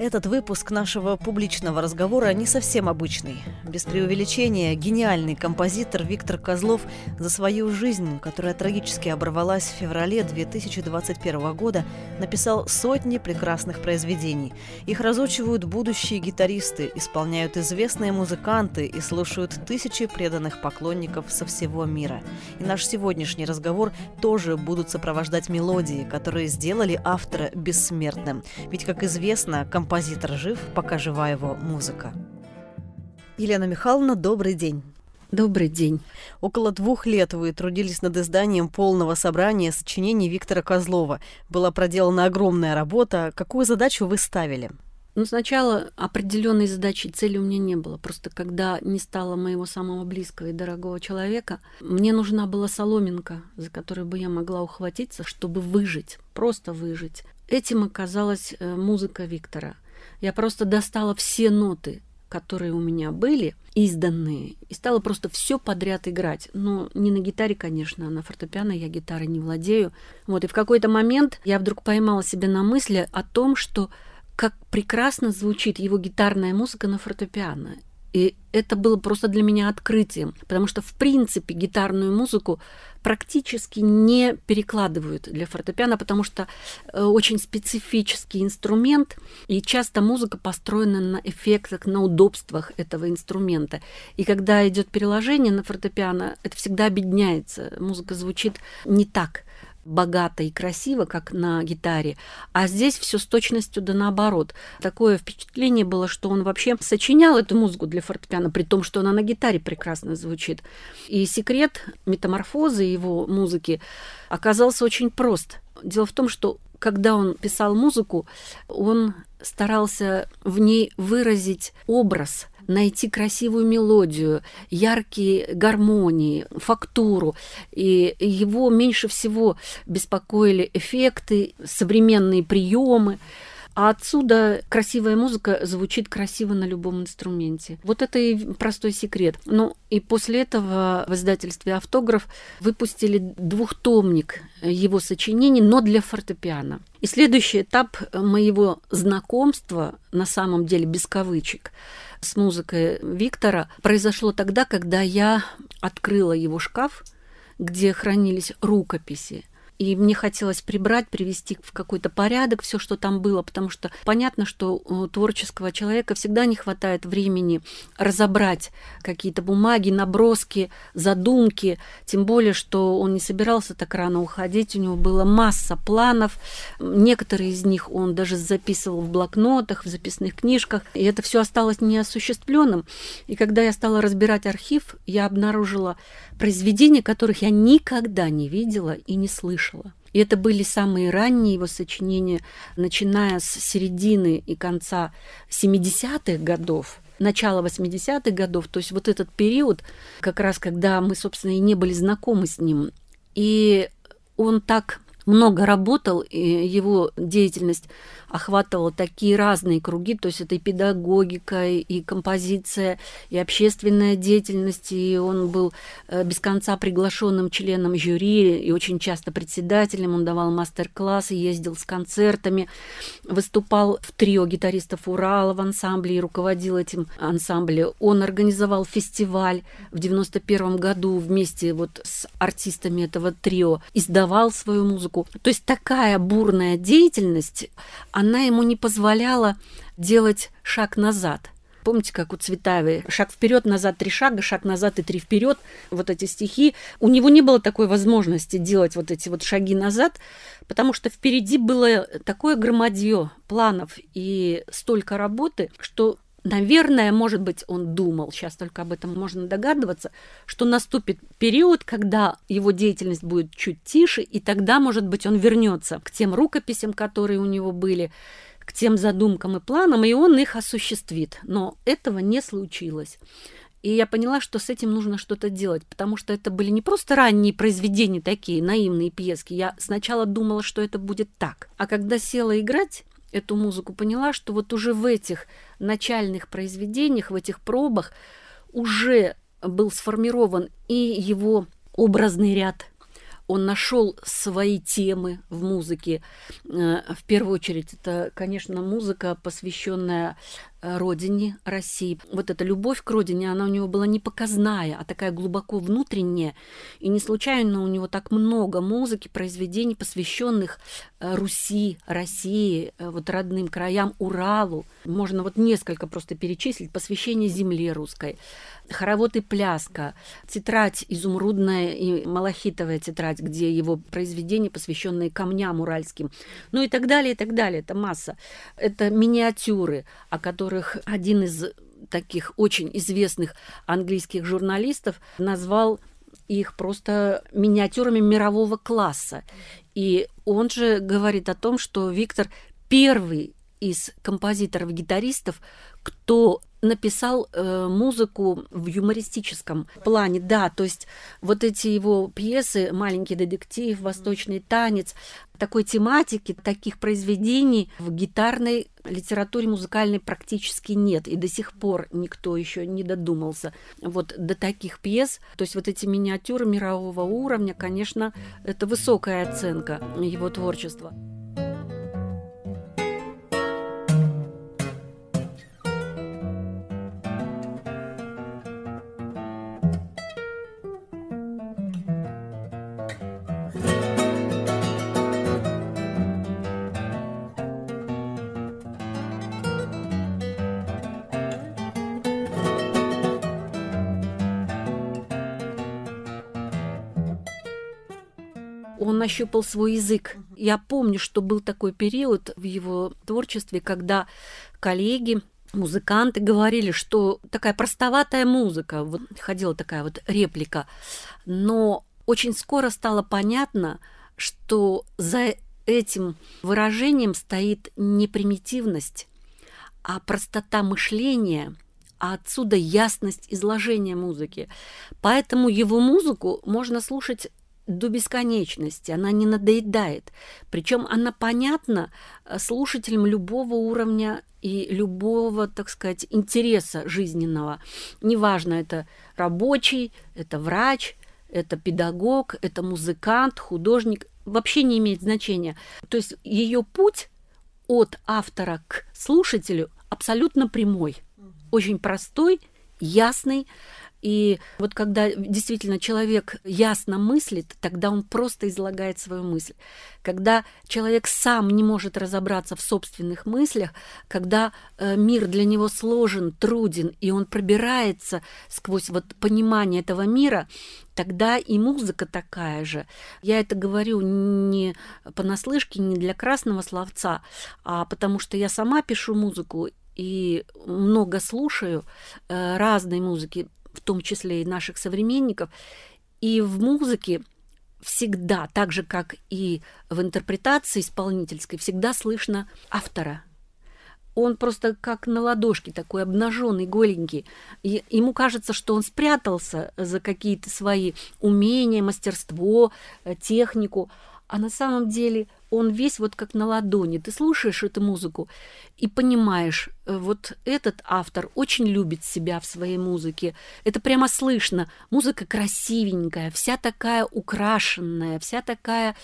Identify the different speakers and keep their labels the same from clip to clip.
Speaker 1: Этот выпуск нашего публичного разговора не совсем обычный. Без преувеличения, гениальный композитор Виктор Козлов за свою жизнь, которая трагически оборвалась в феврале 2021 года, написал сотни прекрасных произведений. Их разучивают будущие гитаристы, исполняют известные музыканты и слушают тысячи преданных поклонников со всего мира. И наш сегодняшний разговор тоже будут сопровождать мелодии, которые сделали автора бессмертным. Ведь, как известно, композитор композитор жив, пока жива его музыка. Елена Михайловна, добрый день.
Speaker 2: Добрый день.
Speaker 1: Около двух лет вы трудились над изданием полного собрания сочинений Виктора Козлова. Была проделана огромная работа. Какую задачу вы ставили?
Speaker 2: Ну, сначала определенной задачи, цели у меня не было. Просто когда не стало моего самого близкого и дорогого человека, мне нужна была соломинка, за которую бы я могла ухватиться, чтобы выжить, просто выжить. Этим оказалась э, музыка Виктора. Я просто достала все ноты, которые у меня были, изданные, и стала просто все подряд играть. Но не на гитаре, конечно, а на фортепиано я гитарой не владею. Вот, и в какой-то момент я вдруг поймала себя на мысли о том, что как прекрасно звучит его гитарная музыка на фортепиано. И это было просто для меня открытием, потому что, в принципе, гитарную музыку практически не перекладывают для фортепиано, потому что э, очень специфический инструмент, и часто музыка построена на эффектах, на удобствах этого инструмента. И когда идет переложение на фортепиано, это всегда объединяется. Музыка звучит не так богато и красиво, как на гитаре, а здесь все с точностью да наоборот. Такое впечатление было, что он вообще сочинял эту музыку для фортепиано, при том, что она на гитаре прекрасно звучит. И секрет метаморфозы его музыки оказался очень прост. Дело в том, что когда он писал музыку, он старался в ней выразить образ – найти красивую мелодию, яркие гармонии, фактуру. И его меньше всего беспокоили эффекты, современные приемы. А отсюда красивая музыка звучит красиво на любом инструменте. Вот это и простой секрет. Ну и после этого в издательстве «Автограф» выпустили двухтомник его сочинений, но для фортепиано. И следующий этап моего знакомства, на самом деле без кавычек, с музыкой Виктора произошло тогда, когда я открыла его шкаф, где хранились рукописи. И мне хотелось прибрать, привести в какой-то порядок все, что там было, потому что понятно, что у творческого человека всегда не хватает времени разобрать какие-то бумаги, наброски, задумки, тем более, что он не собирался так рано уходить, у него была масса планов, некоторые из них он даже записывал в блокнотах, в записных книжках, и это все осталось неосуществленным. И когда я стала разбирать архив, я обнаружила произведения, которых я никогда не видела и не слышала. И это были самые ранние его сочинения, начиная с середины и конца 70-х годов, начала 80-х годов, то есть вот этот период, как раз когда мы, собственно, и не были знакомы с ним. И он так много работал, и его деятельность охватывала такие разные круги, то есть это и педагогика, и композиция, и общественная деятельность, и он был э, без конца приглашенным членом жюри и очень часто председателем, он давал мастер-классы, ездил с концертами, выступал в трио гитаристов Урала в ансамбле и руководил этим ансамблем. Он организовал фестиваль в 91 году вместе вот с артистами этого трио, издавал свою музыку. То есть такая бурная деятельность, она ему не позволяла делать шаг назад. Помните, как у Цветаевой шаг вперед, назад три шага, шаг назад и три вперед, вот эти стихи. У него не было такой возможности делать вот эти вот шаги назад, потому что впереди было такое громадье планов и столько работы, что Наверное, может быть, он думал, сейчас только об этом можно догадываться, что наступит период, когда его деятельность будет чуть тише, и тогда, может быть, он вернется к тем рукописям, которые у него были, к тем задумкам и планам, и он их осуществит. Но этого не случилось. И я поняла, что с этим нужно что-то делать, потому что это были не просто ранние произведения такие, наивные пьески. Я сначала думала, что это будет так. А когда села играть, эту музыку, поняла, что вот уже в этих начальных произведениях, в этих пробах уже был сформирован и его образный ряд, он нашел свои темы в музыке. Э, в первую очередь, это, конечно, музыка, посвященная родине России. Вот эта любовь к родине, она у него была не показная, а такая глубоко внутренняя. И не случайно у него так много музыки, произведений, посвященных э, Руси, России, э, вот родным краям, Уралу. Можно вот несколько просто перечислить. Посвящение земле русской, хоровод и пляска, тетрадь изумрудная и малахитовая тетрадь, где его произведения, посвященные камням уральским, ну и так далее, и так далее. Это масса. Это миниатюры, о которых которых один из таких очень известных английских журналистов назвал их просто миниатюрами мирового класса. И он же говорит о том, что Виктор первый из композиторов-гитаристов, кто написал э, музыку в юмористическом плане, да, то есть вот эти его пьесы «Маленький детектив», «Восточный танец», такой тематики, таких произведений в гитарной литературе музыкальной практически нет, и до сих пор никто еще не додумался вот до таких пьес. То есть вот эти миниатюры мирового уровня, конечно, это высокая оценка его творчества. Он нащупал свой язык. Я помню, что был такой период в его творчестве, когда коллеги, музыканты говорили, что такая простоватая музыка, вот ходила такая вот реплика, но очень скоро стало понятно, что за этим выражением стоит не примитивность, а простота мышления, а отсюда ясность изложения музыки. Поэтому его музыку можно слушать до бесконечности, она не надоедает. Причем она понятна э, слушателям любого уровня и любого, так сказать, интереса жизненного. Неважно, это рабочий, это врач, это педагог, это музыкант, художник, вообще не имеет значения. То есть ее путь от автора к слушателю абсолютно прямой, очень простой, ясный, и вот когда действительно человек ясно мыслит, тогда он просто излагает свою мысль. Когда человек сам не может разобраться в собственных мыслях, когда э, мир для него сложен, труден, и он пробирается сквозь вот понимание этого мира, тогда и музыка такая же. Я это говорю не понаслышке, не для красного словца, а потому что я сама пишу музыку и много слушаю э, разной музыки, в том числе и наших современников. И в музыке всегда, так же как и в интерпретации исполнительской, всегда слышно автора. Он просто как на ладошке такой обнаженный, голенький. И ему кажется, что он спрятался за какие-то свои умения, мастерство, э, технику, а на самом деле он весь вот как на ладони. Ты слушаешь эту музыку и понимаешь, э, вот этот автор очень любит себя в своей музыке. Это прямо слышно. Музыка красивенькая, вся такая украшенная, вся такая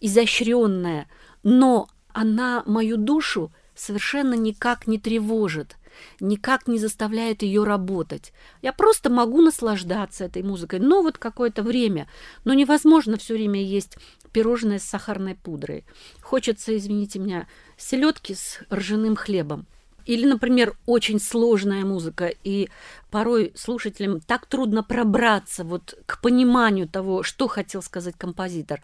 Speaker 2: изощренная. Но она мою душу совершенно никак не тревожит никак не заставляет ее работать. Я просто могу наслаждаться этой музыкой, но вот какое-то время. Но невозможно все время есть пирожное с сахарной пудрой. Хочется, извините меня, селедки с ржаным хлебом. Или, например, очень сложная музыка, и порой слушателям так трудно пробраться вот к пониманию того, что хотел сказать композитор.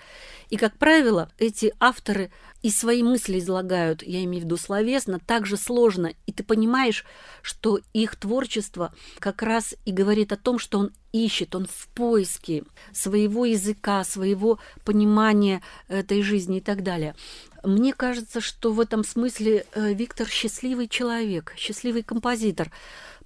Speaker 2: И, как правило, эти авторы и свои мысли излагают, я имею в виду словесно, так же сложно, и ты понимаешь, что их творчество как раз и говорит о том, что он ищет, он в поиске своего языка, своего понимания этой жизни и так далее. Мне кажется, что в этом смысле э, Виктор счастливый человек, счастливый композитор,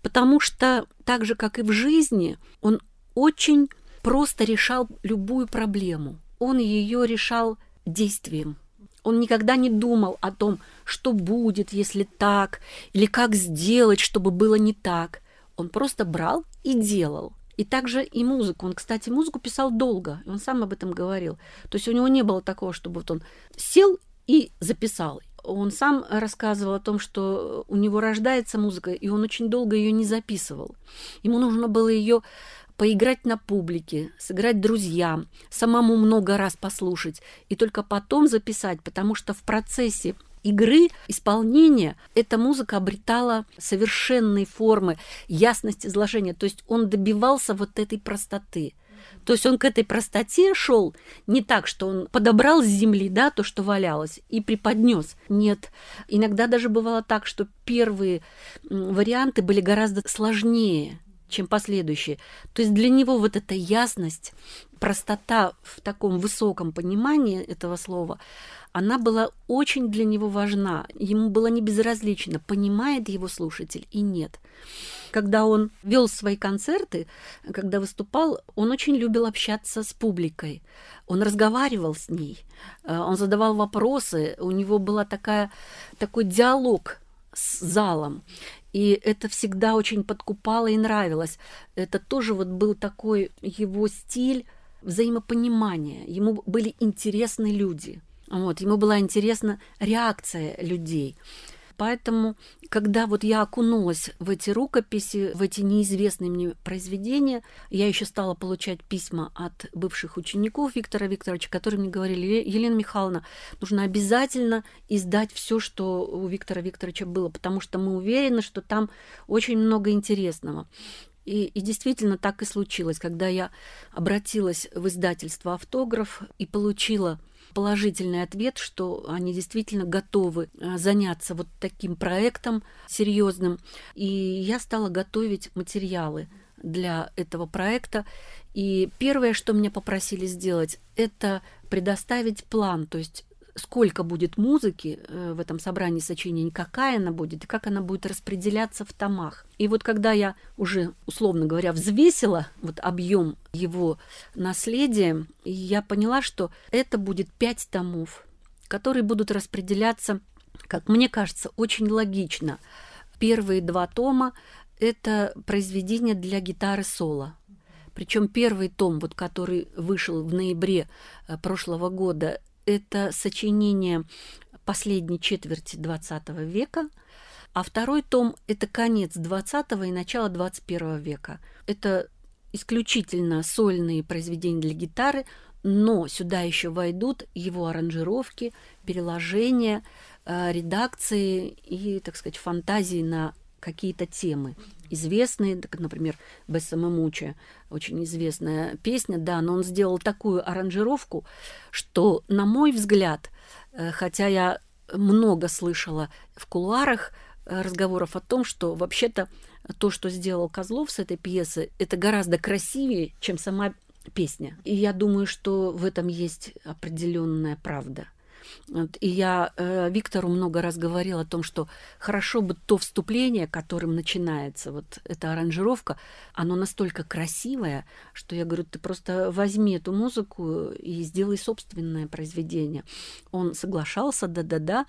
Speaker 2: потому что так же, как и в жизни, он очень просто решал любую проблему. Он ее решал действием. Он никогда не думал о том, что будет, если так, или как сделать, чтобы было не так. Он просто брал и делал. И также и музыку. Он, кстати, музыку писал долго, он сам об этом говорил. То есть у него не было такого, чтобы вот он сел и записал. Он сам рассказывал о том, что у него рождается музыка, и он очень долго ее не записывал. Ему нужно было ее поиграть на публике, сыграть друзьям, самому много раз послушать и только потом записать, потому что в процессе игры, исполнения, эта музыка обретала совершенные формы, ясность изложения. То есть он добивался вот этой простоты. То есть он к этой простоте шел не так, что он подобрал с земли, да, то, что валялось, и преподнес. Нет. Иногда даже бывало так, что первые варианты были гораздо сложнее чем последующие. То есть для него вот эта ясность, простота в таком высоком понимании этого слова, она была очень для него важна. Ему было не безразлично, понимает его слушатель и нет. Когда он вел свои концерты, когда выступал, он очень любил общаться с публикой. Он разговаривал с ней, э, он задавал вопросы, у него такая, такой диалог с залом. И это всегда очень подкупало и нравилось. Это тоже вот был такой его стиль взаимопонимания. Ему были интересны люди. Вот, ему была интересна реакция людей. Поэтому, когда вот я окунулась в эти рукописи, в эти неизвестные мне произведения, я еще стала получать письма от бывших учеников Виктора Викторовича, которые мне говорили, Елена Михайловна, нужно обязательно издать все, что у Виктора Викторовича было, потому что мы уверены, что там очень много интересного. И, и действительно так и случилось, когда я обратилась в издательство «Автограф» и получила положительный ответ, что они действительно готовы э, заняться вот таким проектом серьезным. И я стала готовить материалы для этого проекта. И первое, что меня попросили сделать, это предоставить план, то есть сколько будет музыки э, в этом собрании сочинений, какая она будет и как она будет распределяться в томах. И вот когда я уже, условно говоря, взвесила вот объем его наследия, я поняла, что это будет пять томов, которые будут распределяться, как мне кажется, очень логично. Первые два тома – это произведения для гитары соло. Причем первый том, вот, который вышел в ноябре э, прошлого года, это сочинение последней четверти XX века, а второй том – это конец XX и начало XXI века. Это исключительно сольные произведения для гитары, но сюда еще войдут его аранжировки, переложения, э, редакции и, так сказать, фантазии на какие-то темы известные, например, Бессама Муча, очень известная песня, да, но он сделал такую аранжировку, что, на мой взгляд, э, хотя я много слышала в кулуарах э, разговоров о том, что вообще-то то, что сделал Козлов с этой пьесы, это гораздо красивее, чем сама песня. И я думаю, что в этом есть определенная правда. И я э, Виктору много раз говорила о том, что хорошо бы то вступление, которым начинается вот эта аранжировка, оно настолько красивое, что я говорю, ты просто возьми эту музыку и сделай собственное произведение. Он соглашался, да-да-да.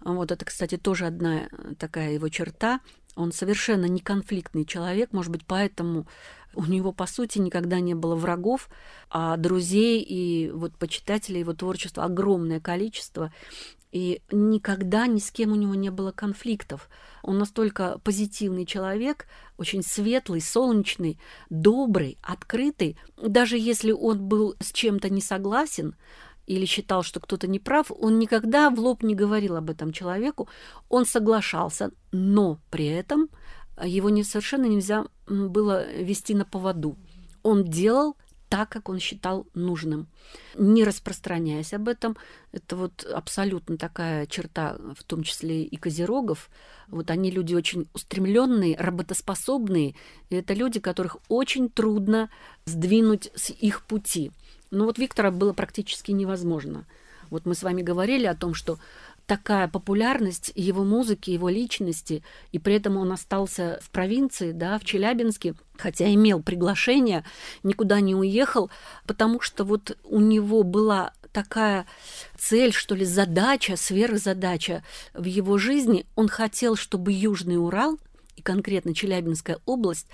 Speaker 2: Вот это, кстати, тоже одна такая его черта. Он совершенно не конфликтный человек, может быть, поэтому у него, по сути, никогда не было врагов, а друзей и вот почитателей его творчества огромное количество. И никогда ни с кем у него не было конфликтов. Он настолько позитивный человек, очень светлый, солнечный, добрый, открытый. Даже если он был с чем-то не согласен, или считал, что кто-то не прав, он никогда в лоб не говорил об этом человеку, он соглашался, но при этом его не, совершенно нельзя было вести на поводу. Он делал так, как он считал нужным, не распространяясь об этом. Это вот абсолютно такая черта, в том числе и козерогов. Вот они люди очень устремленные, работоспособные. И это люди, которых очень трудно сдвинуть с их пути. Но вот Виктора было практически невозможно. Вот мы с вами говорили о том, что такая популярность его музыки, его личности, и при этом он остался в провинции, да, в Челябинске, хотя имел приглашение, никуда не уехал, потому что вот у него была такая цель, что ли, задача, сверхзадача в его жизни. Он хотел, чтобы Южный Урал, и конкретно Челябинская область,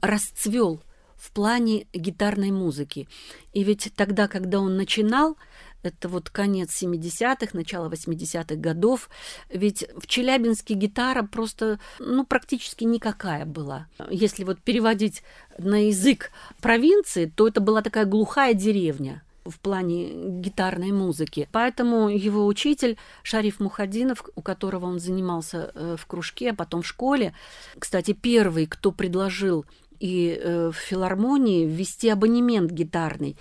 Speaker 2: расцвел в плане гитарной музыки. И ведь тогда, когда он начинал, это вот конец 70-х, начало 80-х годов. Ведь в Челябинске гитара просто, ну, практически никакая была. Если вот переводить на язык провинции, то это была такая глухая деревня в плане гитарной музыки. Поэтому его учитель Шариф Мухадинов, у которого он занимался э, в кружке, а потом в школе, кстати, первый, кто предложил и э, в филармонии ввести абонемент гитарный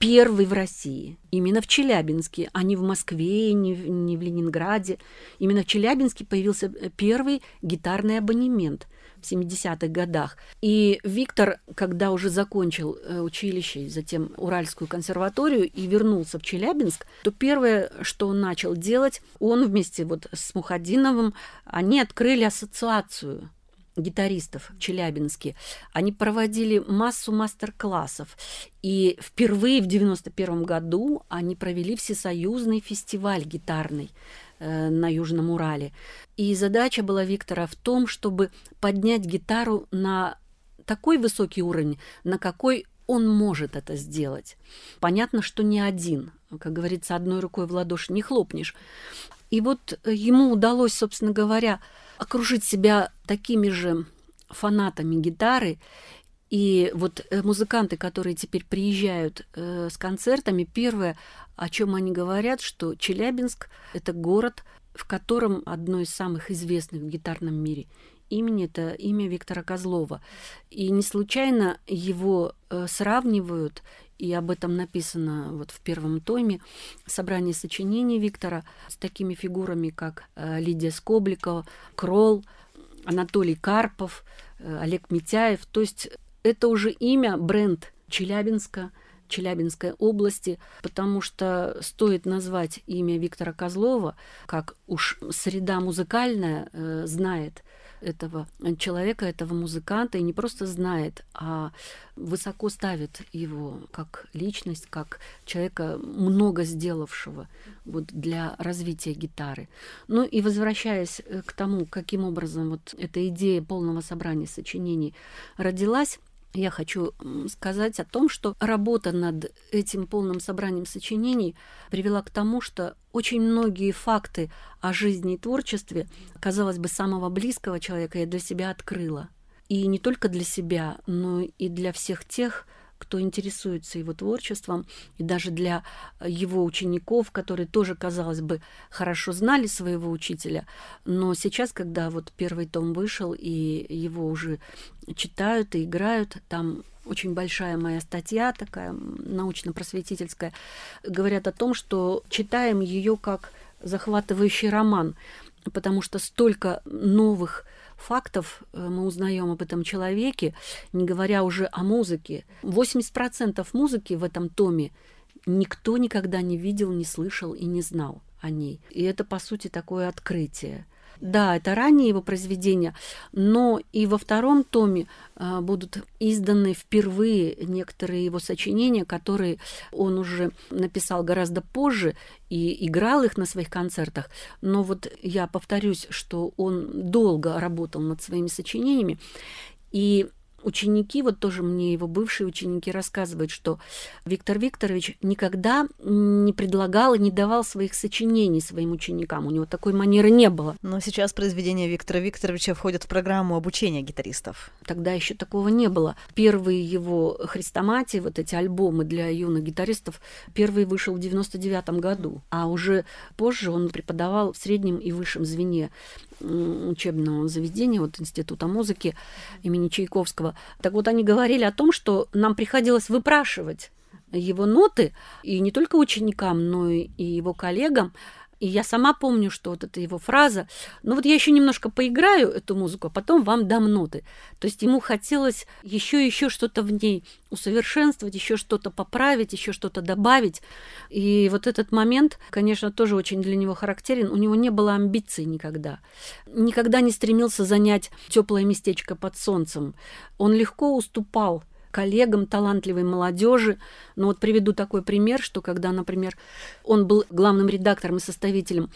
Speaker 2: первый в России. Именно в Челябинске, а не в Москве, не в, не в Ленинграде. Именно в Челябинске появился э, первый гитарный абонемент в 70-х годах. И Виктор, когда уже закончил э, училище, затем Уральскую консерваторию и вернулся в Челябинск, то первое, что он начал делать, он вместе вот с Мухадиновым, они открыли ассоциацию гитаристов в Челябинске, они проводили массу мастер-классов. И впервые в 91 году они провели всесоюзный фестиваль гитарный э, на Южном Урале. И задача была Виктора в том, чтобы поднять гитару на такой высокий уровень, на какой он может это сделать. Понятно, что не один. Как говорится, одной рукой в ладоши не хлопнешь. И вот ему удалось, собственно говоря, окружить себя такими же фанатами гитары. И вот э, музыканты, которые теперь приезжают э, с концертами, первое, о чем они говорят, что Челябинск — это город, в котором одно из самых известных в гитарном мире имени это имя Виктора Козлова. И не случайно его э, сравнивают, и об этом написано вот в первом томе, собрание сочинений Виктора с такими фигурами, как э, Лидия Скобликова, Кролл, Анатолий Карпов, э, Олег Митяев. То есть это уже имя, бренд Челябинска, Челябинской области, потому что стоит назвать имя Виктора Козлова, как уж среда музыкальная э, знает этого человека, этого музыканта, и не просто знает, а высоко ставит его как личность, как человека, много сделавшего вот, для развития гитары. Ну и возвращаясь э, к тому, каким образом вот эта идея полного собрания сочинений родилась, я хочу сказать о том, что работа над этим полным собранием сочинений привела к тому, что очень многие факты о жизни и творчестве, казалось бы, самого близкого человека я для себя открыла. И не только для себя, но и для всех тех, кто интересуется его творчеством, и даже для его учеников, которые тоже, казалось бы, хорошо знали своего учителя. Но сейчас, когда вот первый том вышел, и его уже читают и играют, там очень большая моя статья, такая научно-просветительская, говорят о том, что читаем ее как захватывающий роман, потому что столько новых фактов э, мы узнаем об этом человеке, не говоря уже о музыке. 80% музыки в этом томе никто никогда не видел, не слышал и не знал о ней. И это, по сути, такое открытие. Да, это ранние его произведения, но и во втором томе а, будут изданы впервые некоторые его сочинения, которые он уже написал гораздо позже и играл их на своих концертах. Но вот я повторюсь, что он долго работал над своими сочинениями, и ученики, вот тоже мне его бывшие ученики рассказывают, что Виктор Викторович никогда не предлагал и не давал своих сочинений своим ученикам. У него такой манеры не было.
Speaker 1: Но сейчас произведения Виктора Викторовича входят в программу обучения гитаристов.
Speaker 2: Тогда еще такого не было. Первые его хрестоматии, вот эти альбомы для юных гитаристов, первый вышел в 99 году, а уже позже он преподавал в среднем и высшем звене учебного заведения, вот Института музыки имени Чайковского. Так вот, они говорили о том, что нам приходилось выпрашивать его ноты, и не только ученикам, но и его коллегам, и я сама помню, что вот эта его фраза, ну вот я еще немножко поиграю эту музыку, а потом вам дам ноты. То есть ему хотелось еще еще что-то в ней усовершенствовать, еще что-то поправить, еще что-то добавить. И вот этот момент, конечно, тоже очень для него характерен. У него не было амбиций никогда. Никогда не стремился занять теплое местечко под солнцем. Он легко уступал коллегам талантливой молодежи. Но вот приведу такой пример, что когда, например, он был главным редактором и составителем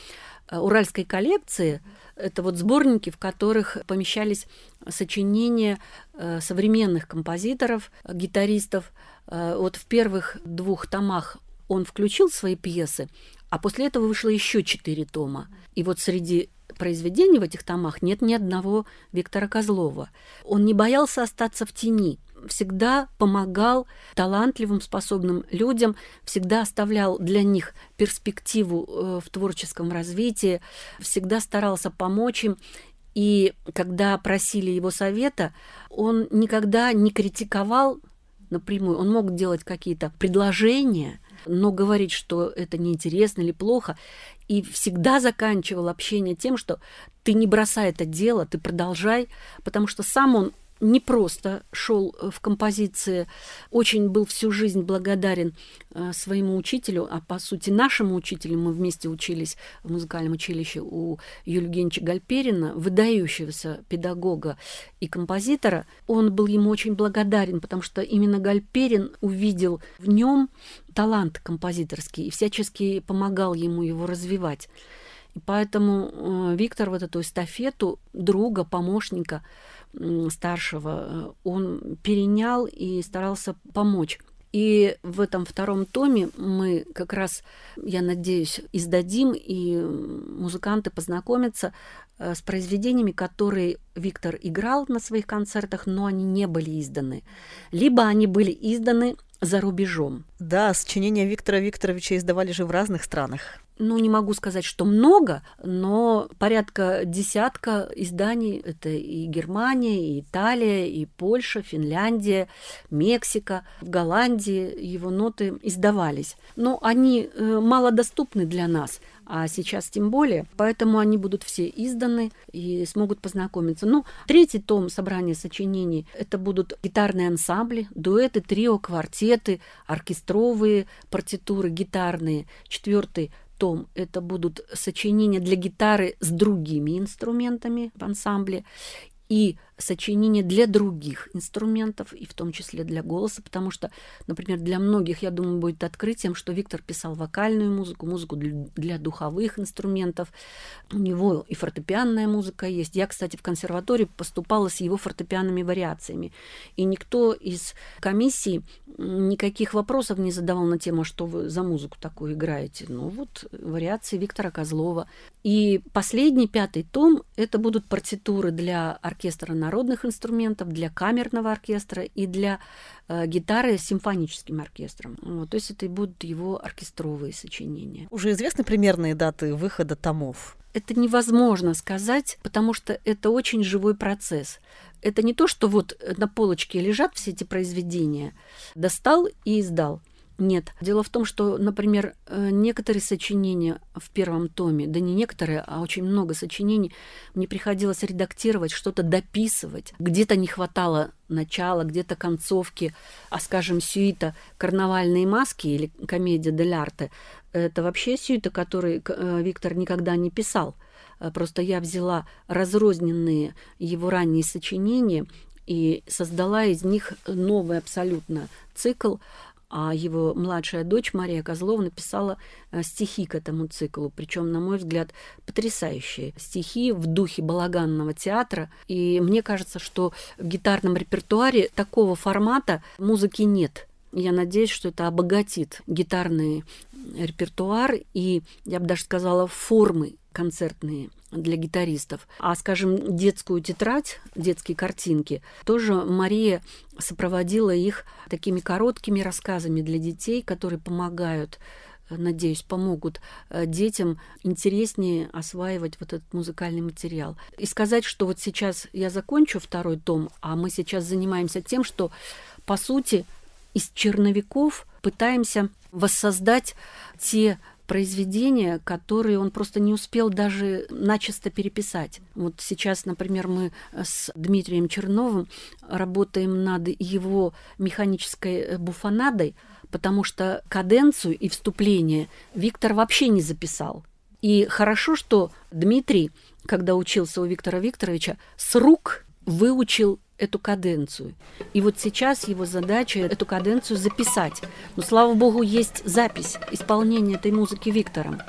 Speaker 2: э, уральской коллекции, это вот сборники, в которых помещались сочинения э, современных композиторов, гитаристов. Э, вот в первых двух томах он включил свои пьесы, а после этого вышло еще четыре тома. И вот среди произведений в этих томах нет ни одного Виктора Козлова. Он не боялся остаться в тени, всегда помогал талантливым, способным людям, всегда оставлял для них перспективу э, в творческом развитии, всегда старался помочь им. И когда просили его совета, он никогда не критиковал напрямую. Он мог делать какие-то предложения, но говорить, что это неинтересно или плохо, и всегда заканчивал общение тем, что ты не бросай это дело, ты продолжай, потому что сам он не просто шел э, в композиции, очень был всю жизнь благодарен э, своему учителю, а по сути нашему учителю, мы вместе учились в музыкальном училище у Евгеньевича Гальперина, выдающегося педагога и композитора. Он был ему очень благодарен, потому что именно Гальперин увидел в нем талант композиторский и всячески помогал ему его развивать. И поэтому э, Виктор вот эту эстафету друга, помощника старшего, э, он перенял и старался помочь. И в этом втором томе мы как раз, я надеюсь, издадим, и музыканты познакомятся э, с произведениями, которые Виктор играл на своих концертах, но они не были изданы. Либо они были изданы за рубежом.
Speaker 1: Да, сочинения Виктора Викторовича издавали же в разных странах
Speaker 2: ну, не могу сказать, что много, но порядка десятка изданий. Это и Германия, и Италия, и Польша, Финляндия, Мексика. В Голландии его ноты издавались. Но они э, малодоступны для нас, а сейчас тем более. Поэтому они будут все изданы и смогут познакомиться. Ну, третий том собрания сочинений – это будут гитарные ансамбли, дуэты, трио, квартеты, оркестровые партитуры, гитарные. Четвертый том это будут сочинения для гитары с другими инструментами в ансамбле. И сочинения для других инструментов, и в том числе для голоса, потому что, например, для многих, я думаю, будет открытием, что Виктор писал вокальную музыку, музыку для духовых инструментов. У него и фортепианная музыка есть. Я, кстати, в консерватории поступала с его фортепианными вариациями. И никто из комиссии никаких вопросов не задавал на тему, что вы за музыку такую играете. Ну вот вариации Виктора Козлова. И последний, пятый том, это будут партитуры для оркестра народных инструментов, для камерного оркестра и для э, гитары с симфоническим оркестром. Вот, то есть это и будут его оркестровые сочинения.
Speaker 1: Уже известны примерные даты выхода томов?
Speaker 2: Это невозможно сказать, потому что это очень живой процесс. Это не то, что вот на полочке лежат все эти произведения, достал и издал – нет. Дело в том, что, например, э, некоторые сочинения в первом томе, да не некоторые, а очень много сочинений, мне приходилось редактировать, что-то дописывать. Где-то не хватало начала, где-то концовки, а, скажем, сюита «Карнавальные маски» или «Комедия дель арте» — это вообще сюита, который э, Виктор никогда не писал. Э, просто я взяла разрозненные его ранние сочинения и создала из них новый абсолютно цикл, а его младшая дочь Мария Козлова написала э, стихи к этому циклу, причем, на мой взгляд, потрясающие стихи в духе балаганного театра. И мне кажется, что в гитарном репертуаре такого формата музыки нет. Я надеюсь, что это обогатит гитарный репертуар и, я бы даже сказала, формы концертные для гитаристов. А, скажем, детскую тетрадь, детские картинки, тоже Мария сопроводила их такими короткими рассказами для детей, которые помогают надеюсь, помогут э, детям интереснее осваивать вот этот музыкальный материал. И сказать, что вот сейчас я закончу второй том, а мы сейчас занимаемся тем, что, по сути, из черновиков пытаемся воссоздать те произведения, которые он просто не успел даже начисто переписать. Вот сейчас, например, мы с Дмитрием Черновым работаем над его механической э, буфонадой, потому что каденцию и вступление Виктор вообще не записал. И хорошо, что Дмитрий, когда учился у Виктора Викторовича, с рук выучил эту каденцию. И вот сейчас его задача эту каденцию записать. Но, слава богу, есть запись исполнения этой музыки Виктором.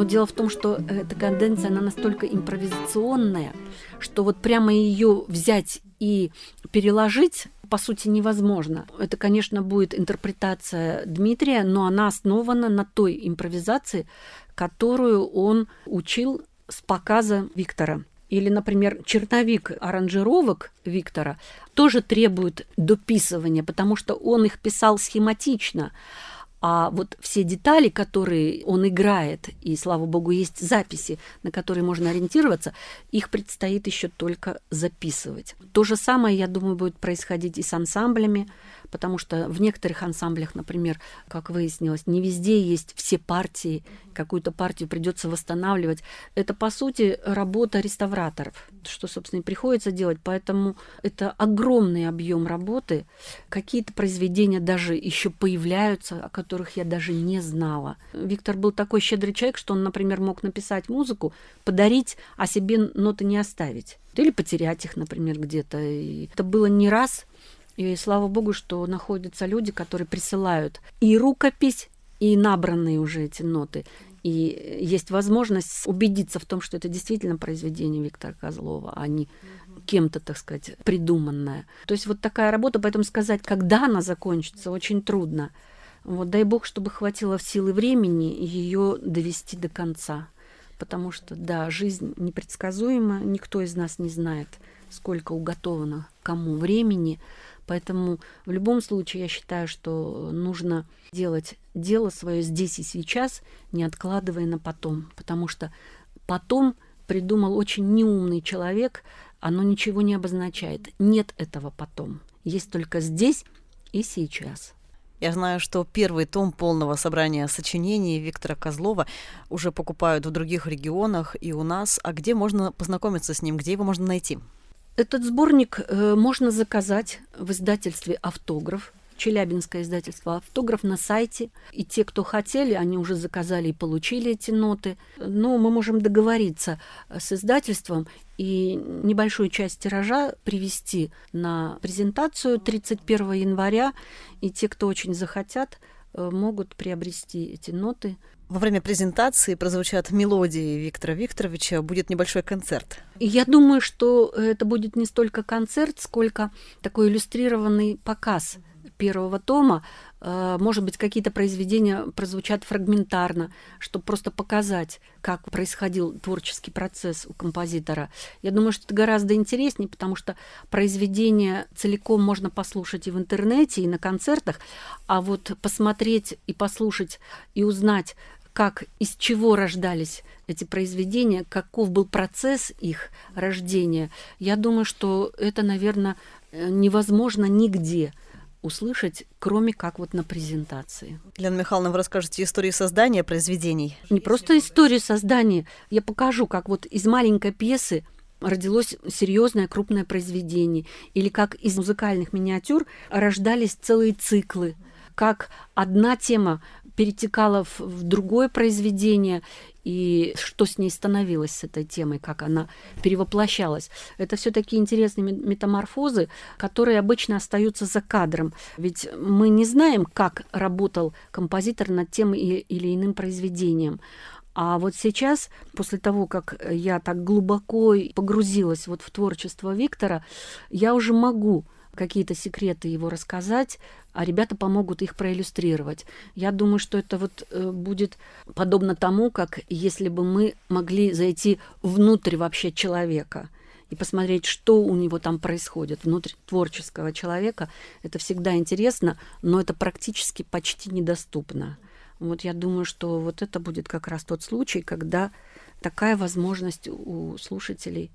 Speaker 2: Но дело в том, что эта конденция, она настолько импровизационная, что вот прямо ее взять и переложить по сути невозможно. Это, конечно, будет интерпретация Дмитрия, но она основана на той импровизации, которую он учил с показа Виктора. Или, например, черновик аранжировок Виктора тоже требует дописывания, потому что он их писал схематично. А вот все детали, которые он играет, и, слава богу, есть записи, на которые можно ориентироваться, их предстоит еще только записывать. То же самое, я думаю, будет происходить и с ансамблями потому что в некоторых ансамблях, например, как выяснилось, не везде есть все партии, какую-то партию придется восстанавливать. Это, по сути, работа реставраторов, что, собственно, и приходится делать. Поэтому это огромный объем работы. Какие-то произведения даже еще появляются, о которых я даже не знала. Виктор был такой щедрый человек, что он, например, мог написать музыку, подарить, а себе ноты не оставить. Или потерять их, например, где-то. И это было не раз, и слава богу, что находятся люди, которые присылают и рукопись, и набранные уже эти ноты. И есть возможность убедиться в том, что это действительно произведение Виктора Козлова, а не кем-то, так сказать, придуманное. То есть вот такая работа, поэтому сказать, когда она закончится, очень трудно. Вот дай бог, чтобы хватило в силы времени ее довести до конца. Потому что, да, жизнь непредсказуема, никто из нас не знает, сколько уготовано кому времени. Поэтому в любом случае я считаю, что нужно делать дело свое здесь и сейчас, не откладывая на потом. Потому что потом придумал очень неумный человек, оно ничего не обозначает. Нет этого потом. Есть только здесь и сейчас.
Speaker 1: Я знаю, что первый том полного собрания сочинений Виктора Козлова уже покупают в других регионах и у нас. А где можно познакомиться с ним, где его можно найти?
Speaker 2: Этот сборник э, можно заказать в издательстве «Автограф». Челябинское издательство «Автограф» на сайте. И те, кто хотели, они уже заказали и получили эти ноты. Но мы можем договориться с издательством и небольшую часть тиража привести на презентацию 31 января. И те, кто очень захотят, э, могут приобрести эти ноты
Speaker 1: во время презентации прозвучат мелодии Виктора Викторовича, будет небольшой концерт.
Speaker 2: Я думаю, что это будет не столько концерт, сколько такой иллюстрированный показ первого тома. Э, может быть, какие-то произведения прозвучат фрагментарно, чтобы просто показать, как происходил творческий процесс у композитора. Я думаю, что это гораздо интереснее, потому что произведение целиком можно послушать и в интернете, и на концертах, а вот посмотреть и послушать и узнать, как, из чего рождались эти произведения, каков был процесс их рождения, я думаю, что это, наверное, э, невозможно нигде услышать, кроме как вот на презентации.
Speaker 1: Елена Михайловна, вы расскажете историю создания произведений?
Speaker 2: Не просто историю создания. Я покажу, как вот из маленькой пьесы родилось серьезное крупное произведение, или как из музыкальных миниатюр рождались целые циклы, как одна тема перетекала в, в другое произведение, и что с ней становилось, с этой темой, как она перевоплощалась. Это все такие интересные метаморфозы, которые обычно остаются за кадром. Ведь мы не знаем, как работал композитор над тем или иным произведением. А вот сейчас, после того, как я так глубоко погрузилась вот в творчество Виктора, я уже могу какие-то секреты его рассказать, а ребята помогут их проиллюстрировать. Я думаю, что это вот э, будет подобно тому, как если бы мы могли зайти внутрь вообще человека и посмотреть, что у него там происходит внутри творческого человека. Это всегда интересно, но это практически почти недоступно. Вот я думаю, что вот это будет как раз тот случай, когда такая возможность у слушателей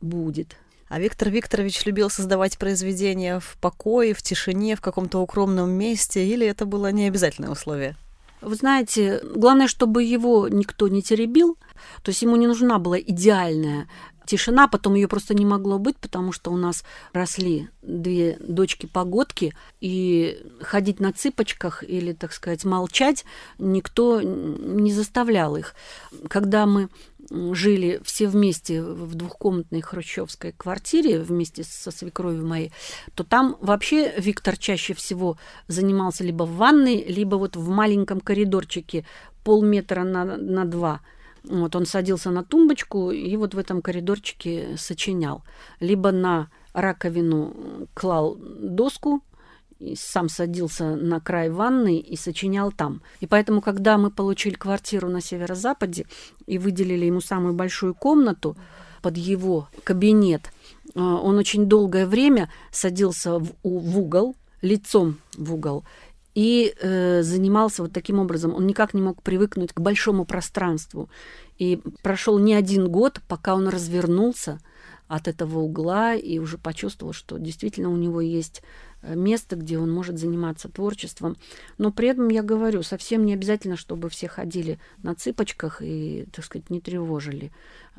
Speaker 2: будет.
Speaker 1: А Виктор Викторович любил создавать произведения в покое, в тишине, в каком-то укромном месте, или это было необязательное условие?
Speaker 2: Вы знаете, главное, чтобы его никто не теребил, то есть ему не нужна была идеальная тишина, потом ее просто не могло быть, потому что у нас росли две дочки-погодки, и ходить на цыпочках или, так сказать, молчать никто не заставлял их. Когда мы жили все вместе в двухкомнатной хрущевской квартире вместе со свекровью моей, то там вообще Виктор чаще всего занимался либо в ванной, либо вот в маленьком коридорчике полметра на, на два. Вот он садился на тумбочку и вот в этом коридорчике сочинял. Либо на раковину клал доску, и сам садился на край ванны и сочинял там. И поэтому, когда мы получили квартиру на северо-западе и выделили ему самую большую комнату под его кабинет, э, он очень долгое время садился в, в угол, лицом в угол, и э, занимался вот таким образом. Он никак не мог привыкнуть к большому пространству. И прошел не один год, пока он развернулся от этого угла и уже почувствовал, что действительно у него есть место, где он может заниматься творчеством. Но при этом, я говорю, совсем не обязательно, чтобы все ходили на цыпочках и, так сказать, не тревожили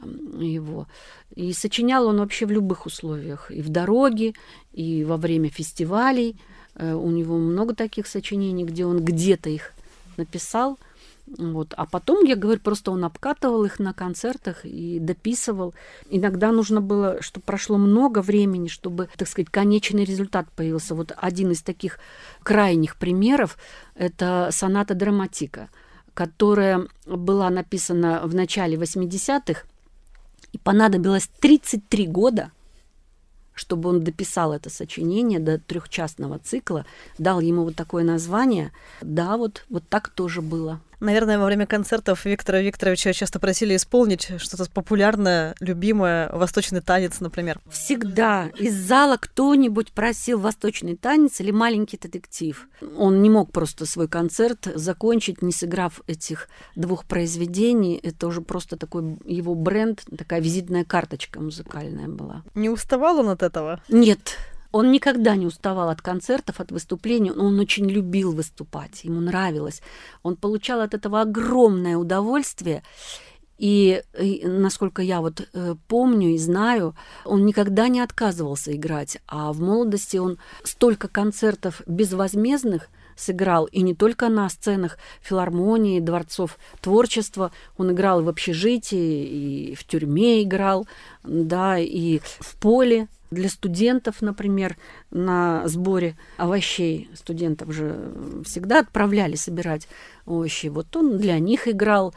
Speaker 2: его. И сочинял он вообще в любых условиях. И в дороге, и во время фестивалей. Э, у него много таких сочинений, где он где-то их написал – вот. А потом, я говорю, просто он обкатывал их на концертах и дописывал. Иногда нужно было, чтобы прошло много времени, чтобы, так сказать, конечный результат появился. Вот один из таких крайних примеров – это соната драматика, которая была написана в начале 80-х, и понадобилось 33 года, чтобы он дописал это сочинение до трехчастного цикла, дал ему вот такое название. Да, вот, вот так тоже было.
Speaker 1: Наверное, во время концертов Виктора Викторовича часто просили исполнить что-то популярное, любимое, восточный танец, например.
Speaker 2: Всегда из зала кто-нибудь просил восточный танец или маленький детектив. Он не мог просто свой концерт закончить, не сыграв этих двух произведений. Это уже просто такой его бренд, такая визитная карточка музыкальная была.
Speaker 1: Не уставал он от этого?
Speaker 2: Нет. Он никогда не уставал от концертов, от выступлений. Он очень любил выступать, ему нравилось. Он получал от этого огромное удовольствие. И, и насколько я вот э, помню и знаю, он никогда не отказывался играть. А в молодости он столько концертов безвозмездных сыграл, и не только на сценах филармонии, дворцов творчества, он играл в общежитии, и в тюрьме играл, да, и в поле для студентов, например, на сборе овощей, студентов же всегда отправляли собирать овощи. Вот он для них играл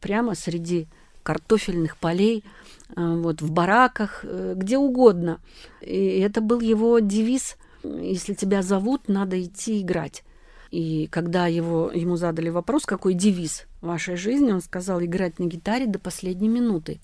Speaker 2: прямо среди картофельных полей, э, вот в бараках, э, где угодно. И это был его девиз «Если тебя зовут, надо идти играть». И когда его, ему задали вопрос, какой девиз вашей жизни, он сказал играть на гитаре до последней минуты.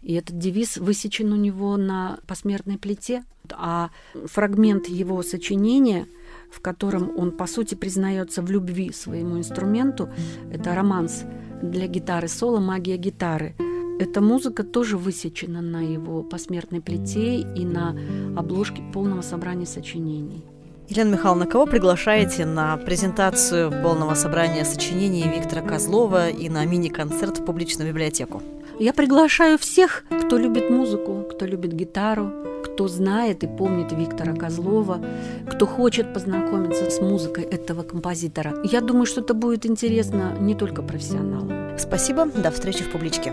Speaker 2: И этот девиз высечен у него на посмертной плите. А фрагмент его сочинения, в котором он, по сути, признается в любви своему инструменту, это романс для гитары соло «Магия гитары». Эта музыка тоже высечена на его посмертной плите и на обложке полного собрания сочинений.
Speaker 1: Елена Михайловна, кого приглашаете на презентацию полного собрания сочинений Виктора Козлова и на мини-концерт в публичную библиотеку?
Speaker 2: Я приглашаю всех, кто любит музыку, кто любит гитару, кто знает и помнит Виктора Козлова, кто хочет познакомиться с музыкой этого композитора. Я думаю, что это будет интересно не только профессионалам.
Speaker 1: Спасибо, до встречи в публичке.